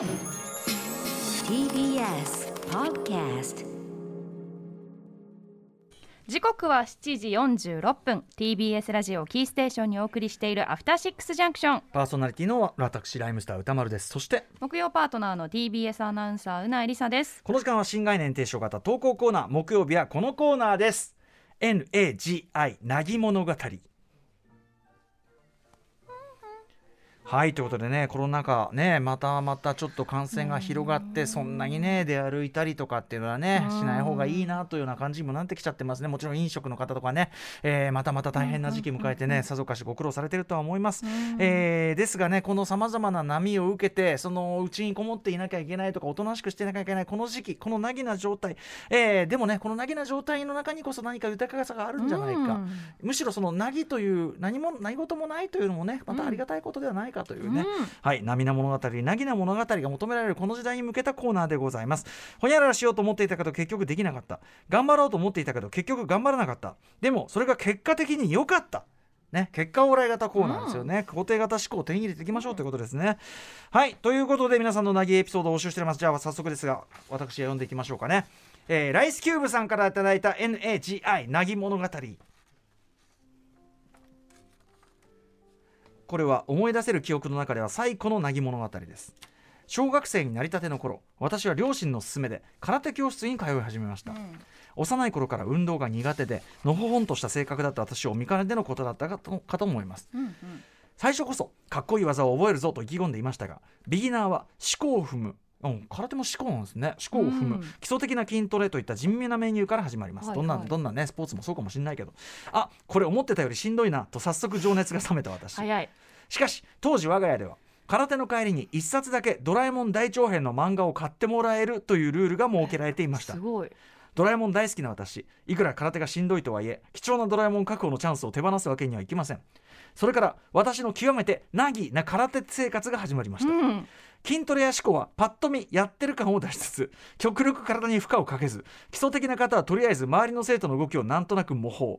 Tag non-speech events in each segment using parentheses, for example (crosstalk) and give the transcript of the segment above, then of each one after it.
TBS Podcast 時刻は7時46分。TBS ラジオキーステーションにお送りしているアフターシックスジャンクションパーソナリティの私ライムスター歌丸です。そして木曜パートナーの TBS アナウンサーうなえりさです。この時間は新概念提唱型投稿コーナー木曜日はこのコーナーです。NAGI なぎ物語はいということでねコロナ禍ねまたまたちょっと感染が広がってそんなにね出歩いたりとかっていうのはねしない方がいいなというような感じにもなってきちゃってますね。もちろん飲食の方とかね、えーまたまた大変な時期迎えてねさぞかしご苦労されてるとは思います、えーですがねこのさまざまな波を受けてそのうちにこもっていなきゃいけないとかおとなしくしていなきゃいけないこの時期このなぎな状態、えーでもねこのなぎな状態の中にこそ何か豊かさがあるんじゃないか、うん。むしろそのなぎという何も何事もないというのもねまたありがたいことではないかというね、はい涙物語なぎな物語が求められるこの時代に向けたコーナーでございます。ほにゃららしようと思っていたけど結局できなかった。頑張ろうと思っていたけど結局頑張らなかった。でもそれが結果的に良かった。ね、結果オーライ型コーナーですよね、肯定型思考を手に入れていきましょうということですね。はいということで皆さんのなぎエピソードを募集しております。じゃあ早速ですが私が読んでいきましょうかね、えーライスキューブさんからいただいた NAGI なぎ物語これは思い出せる記憶の中では最古のなぎ物語です。小学生になりたての頃私は両親の勧めで空手教室に通い始めました、幼い頃から運動が苦手でのほほんとした性格だった私を見かねてのことだったかとかと思います。うんうん。最初こそかっこいい技を覚えるぞと意気込んでいましたがビギナーは思考を踏むうん、空手も思考なんですね。思考を踏む、うん基礎的な筋トレといった地味なメニューから始まります、はいどんなはいどんなねスポーツもそうかもしれないけど。あこれ思ってたよりしんどいなと早速情熱が冷めた私。しかし当時我が家では空手の帰りに1冊だけドラえもん大長編の漫画を買ってもらえるというルールが設けられていました。すごい。ドラえもん大好きな私。いくら空手がしんどいとはいえ貴重なドラえもん確保のチャンスを手放すわけにはいきませんそれから私の極めてナギな空手生活が始まりました、うん。筋トレや思考はパッと見やってる感を出しつつ極力体に負荷をかけず基礎的な方はとりあえず周りの生徒の動きをなんとなく模倣。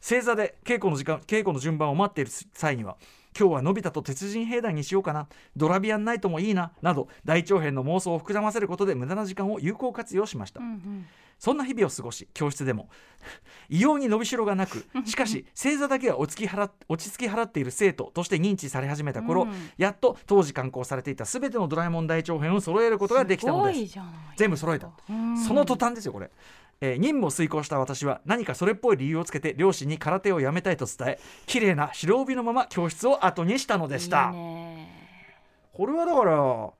正座で稽古の時間稽古の順番を待っている際には今日はのび太と鉄人兵団にしようかな。ドラビアンナイトもいいな。など大長編の妄想を膨らませることで無駄な時間を有効活用しました、うんうんそんな日々を過ごし教室でも。(laughs) 異様に伸びしろがなく (laughs) しかし正座だけは落ち着き払っ落ち着き払っている生徒として認知され始めた頃、うん。やっと当時刊行されていた全てのドラえもん大長編を揃えることができたのです。すごいじゃない全部揃えた。うん。その途端ですよこれ、えー任務を遂行した私は何かそれっぽい理由をつけて両親に空手をやめたいと伝え綺麗な白帯のまま教室を後にしたのでした。これはだから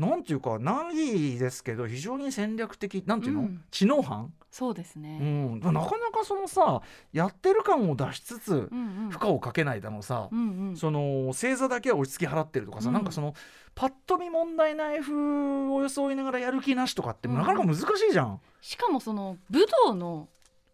なんていうか何ですけど非常に戦略的なんていうの、うん。知能犯？そうですうねん、なかなかそのさやってる感を出しつつうんうん。負荷をかけないだのさ、うんうん。その正座だけは落ち着き払ってるとかさ、うん。なんかそのパッと見問題ない風を装いながらやる気なしとかってうん。なかなか難しいじゃん。しかもその武道の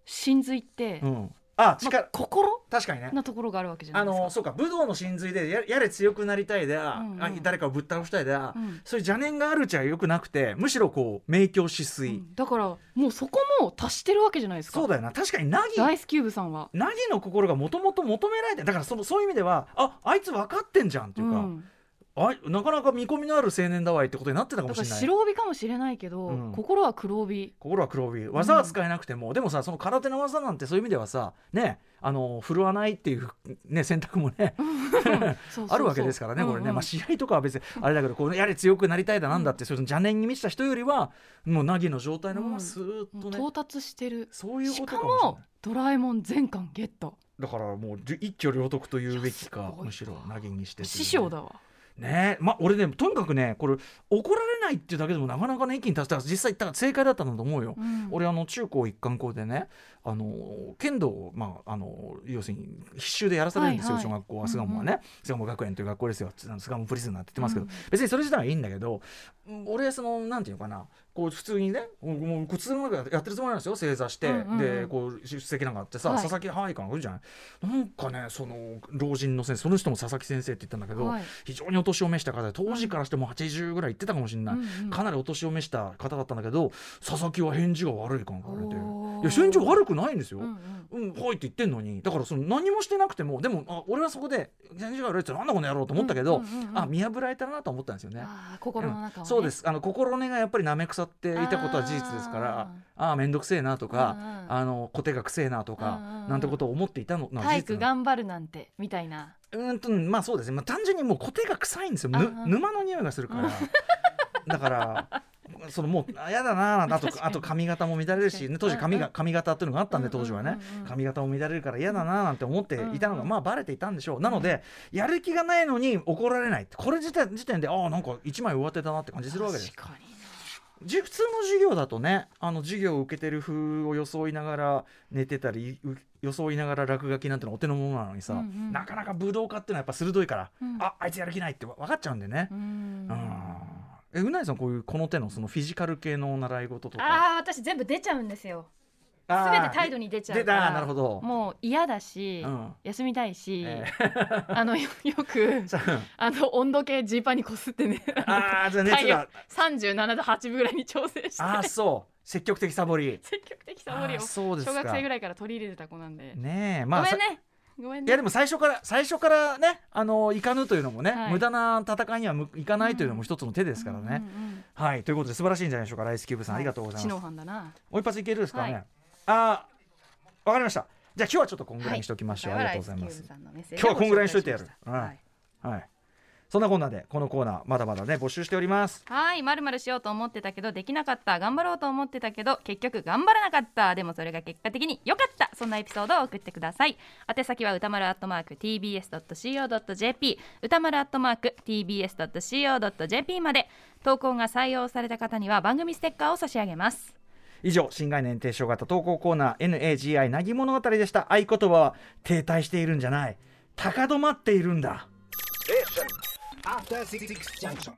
真髄って、うんあま力、あ心？確かにね。なところがあるわけじゃないあですか。のそうか武道の真髄でややれ強くなりたいであ、うんうん。あ誰かをぶっ倒したいであ、うん。そういう邪念があるうちはよくなくてむしろこう明鏡止水、うん。だからもうそこも達してるわけじゃないですか。そうだよな。確かにナギダイスキューブさんは。ナギの心がもともと求められてだからそのそういう意味ではああいつ分かってんじゃんっていうか、うんあなかなか見込みのある青年だわいってことになってたかもしれない。白帯かもしれないけど、うん。心は黒帯。心は黒帯。技は使えなくても、でもさその空手の技なんてそういう意味ではさねあの振るわないっていう、ね、選択もねあるわけですからね、これね、うんうん。まあ、試合とかは別にあれだけどこうやれ強くなりたいだなんだって、そういう邪念に満ちた人よりはもうナギの状態のままスーッとね、到達してる。そういうことかもしれもドラえもん全巻ゲット。だからもう一挙両得というべきかむしろナギにしてね。師匠だわ。ね。まあ俺ねとにかくねこれ怒られないっていうだけでもなかなかね一気に達した実際言ったら正解だったんだと思うよ。うん。俺あの中高一貫校でねあの剣道を、まあ、あの要するに必修でやらされるんですよ、はいはい。小学校は。巣鴨はね、巣鴨学園という学校ですよ。巣鴨プリズナーって言ってますけど、うん。別にそれ自体はいいんだけどうん俺そのなんていうのかなこう普通にねもう普通の中やってるつもりなんですよ正座して、うんうんうん。でこう出席なんかあってさ、はい。佐々木はいかなんかいるじゃない。なんかねその老人の先生その人も佐々木先生って言ったんだけど、はい。非常にお年を召した方で当時からしても80ぐらい行ってたかもしれない、うんかなりお年を召した方だったんだけど佐々木は返事が悪い感が言われておー。いや返事悪くないんですよ。うんうん。うん、はいって言ってんのに。だからその何もしてなくてもでもあ俺はそこで返事が悪いってなんだこの野郎と思ったけど、うんうんうんうん。あ見破られたなと思ったんですよね。心の中を、ね。そうです。あの心根がやっぱりなめ腐っていたことは事実ですからああ面倒くせえなとか、うんうん。あの小手がくせえなとか、うんうんうん。なんてことを思っていたのの。は体育頑張るなんてみたいな。うーんとまあそうです。ね、まあ、単純にもう小手が臭いんですよ。沼の匂いがするから。(laughs) だからそのもうあやだなあとあと髪型も乱れるし、ね、当時髪が髪型っていうのがあったんで当時はね。髪型も乱れるから嫌だななんて思っていたのがまあバレていたんでしょう。なのでやる気がないのに怒られないこれ自体時点でああなんか一枚上手だなって感じするわけです。普通の授業だとねあの授業を受けてる風を装いながら寝てたりう装いながら落書きなんてのはお手の物なのにさ、うんうん。なかなか武道家っていうのはやっぱ鋭いから、うん。ああいつやる気ないって分かっちゃうんでね。う、ん。うんえうないさんこういうこの手のそのフィジカル系の習い事とか？ああ私全部出ちゃうんですよ。あー全て態度に出ちゃうから。なるほど。もう嫌だし、うん。休みたいし、え (laughs) あのよよく (laughs) さあの温度計ジーパンにこすってね。ああじゃあ熱が37度8分ぐらいに調整して。ああそう。積極的サボり。積極的サボりを。あーそうですか。小学生ぐらいから取り入れてた子なんで、ねえまあごめんねごめんねいやでも最初から最初からねあのいかぬというのもね、はい無駄な戦いにはむいかないというのも一つの手ですからね。うんうんうんはいということで素晴らしいんじゃないでしょうかライスキューブさん、ありがとうござい知能ます。犯だなもう一発いけるですかね？はいあーわかりました。じゃあ今日はちょっとこんぐらいにしておきましょう。ありがとうございます。今今日はこんぐらいにしといてやるはいはい。そんなこんなでこのコーナーまだまだね募集しております。はい、まるまるしようと思ってたけどできなかった頑張ろうと思ってたけど結局頑張らなかった。でもそれが結果的に良かった。そんなエピソードを送ってください。宛先は歌丸アットマーク tbs.co.jp 歌丸アットマーク tbs.co.jp まで。投稿が採用された方には番組ステッカーを差し上げます。以上新概念提唱型投稿コーナー NAGI なぎ物語でした。合言葉は停滞しているんじゃない。高止まっているんだ After Six Junction.